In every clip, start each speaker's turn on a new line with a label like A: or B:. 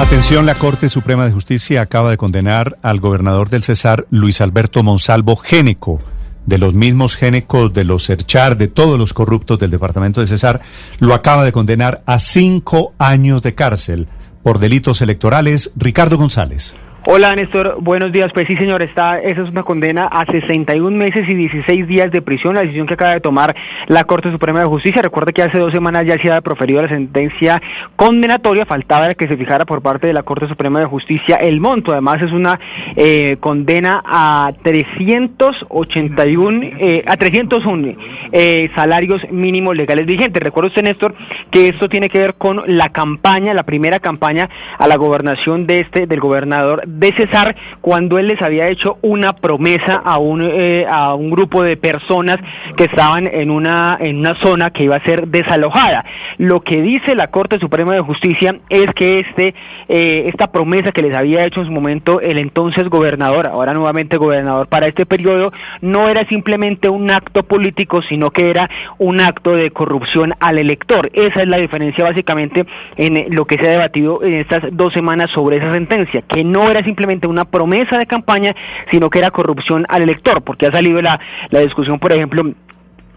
A: Atención, la Corte Suprema de Justicia acaba de condenar al gobernador del Cesar, Luis Alberto Monsalvo Géneco, de los mismos génecos de los Serchar, de todos los corruptos del departamento de Cesar, lo acaba de condenar a cinco años de cárcel por delitos electorales. Ricardo González.
B: Hola Néstor, buenos días. Pues sí señor, está, esa es una condena a 61 meses y 16 días de prisión, la decisión que acaba de tomar la Corte Suprema de Justicia. Recuerda que hace dos semanas ya se había proferido la sentencia condenatoria, faltaba que se fijara por parte de la Corte Suprema de Justicia el monto. Además es una eh, condena a 381, eh, a 301 eh, salarios mínimos legales vigentes. Recuerda usted Néstor que esto tiene que ver con la campaña, la primera campaña a la gobernación de este, del gobernador de Cesar cuando él les había hecho una promesa a un, eh, a un grupo de personas que estaban en una, en una zona que iba a ser desalojada. Lo que dice la Corte Suprema de Justicia es que este, eh, esta promesa que les había hecho en su momento el entonces gobernador, ahora nuevamente gobernador para este periodo, no era simplemente un acto político, sino que era un acto de corrupción al elector. Esa es la diferencia básicamente en lo que se ha debatido en estas dos semanas sobre esa sentencia, que no era simplemente una promesa de campaña, sino que era corrupción al elector, porque ha salido la, la discusión, por ejemplo,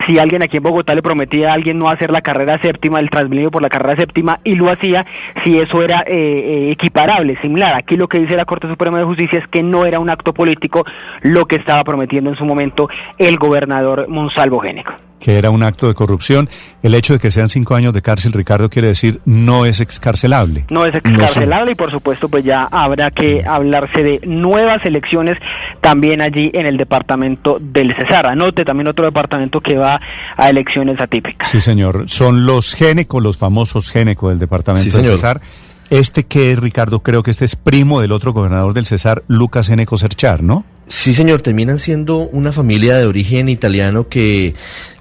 B: si alguien aquí en Bogotá le prometía a alguien no hacer la carrera séptima, el Transmilenio por la carrera séptima, y lo hacía, si eso era eh, eh, equiparable, similar. Aquí lo que dice la Corte Suprema de Justicia es que no era un acto político lo que estaba prometiendo en su momento el gobernador Monsalvo Génico
A: que era un acto de corrupción. El hecho de que sean cinco años de cárcel, Ricardo, quiere decir no es excarcelable.
B: No es excarcelable y por supuesto pues ya habrá que hablarse de nuevas elecciones también allí en el departamento del Cesar. Anote también otro departamento que va a elecciones atípicas.
A: Sí, señor. Son los Géneco, los famosos Géneco del departamento del Cesar. Este que es, Ricardo, creo que este es primo del otro gobernador del Cesar, Lucas Géneco Serchar, ¿no?
C: Sí, señor, terminan siendo una familia de origen italiano que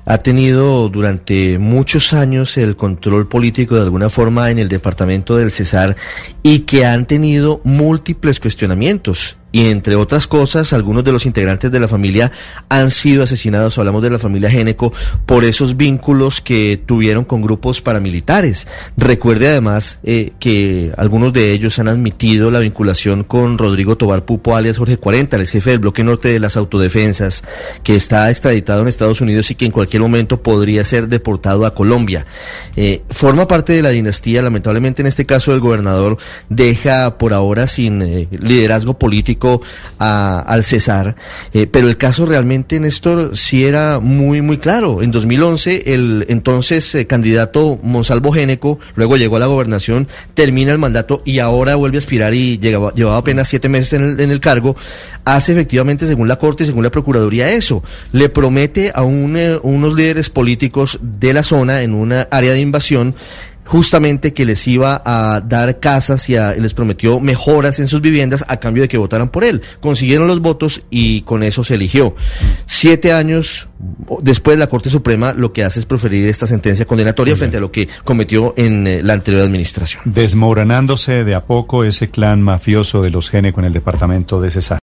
C: ha tenido durante muchos años el control político de alguna forma en el departamento del Cesar y que han tenido múltiples cuestionamientos y entre otras cosas, algunos de los integrantes de la familia han sido asesinados, hablamos de la familia Géneco, por esos vínculos que tuvieron con grupos paramilitares. Recuerde además eh, que algunos de ellos han admitido la vinculación con Rodrigo Tobar Pupo, alias Jorge 40, el jefe del bloque norte de las autodefensas, que está extraditado en Estados Unidos y que en cualquier momento podría ser deportado a Colombia. Eh, forma parte de la dinastía, lamentablemente en este caso el gobernador deja por ahora sin eh, liderazgo político al Cesar, eh, pero el caso realmente, Néstor, sí era muy, muy claro. En 2011, el entonces candidato Monsalvo Géneco, luego llegó a la gobernación, termina el mandato y ahora vuelve a aspirar y llegaba, llevaba apenas siete meses en el, cargo, hace efectivamente, según la Corte y según la Procuraduría, eso. Le promete a eh, unos líderes políticos de la zona en una área de invasión justamente que les iba a dar casas y, les prometió mejoras en sus viviendas a cambio de que votaran por él. Consiguieron los votos y con eso se eligió. Siete años después la Corte Suprema lo que hace es proferir esta sentencia condenatoria frente a lo que cometió en eh, la anterior administración.
A: Desmoronándose de a poco ese clan mafioso de los Geneco en el departamento de Cesar.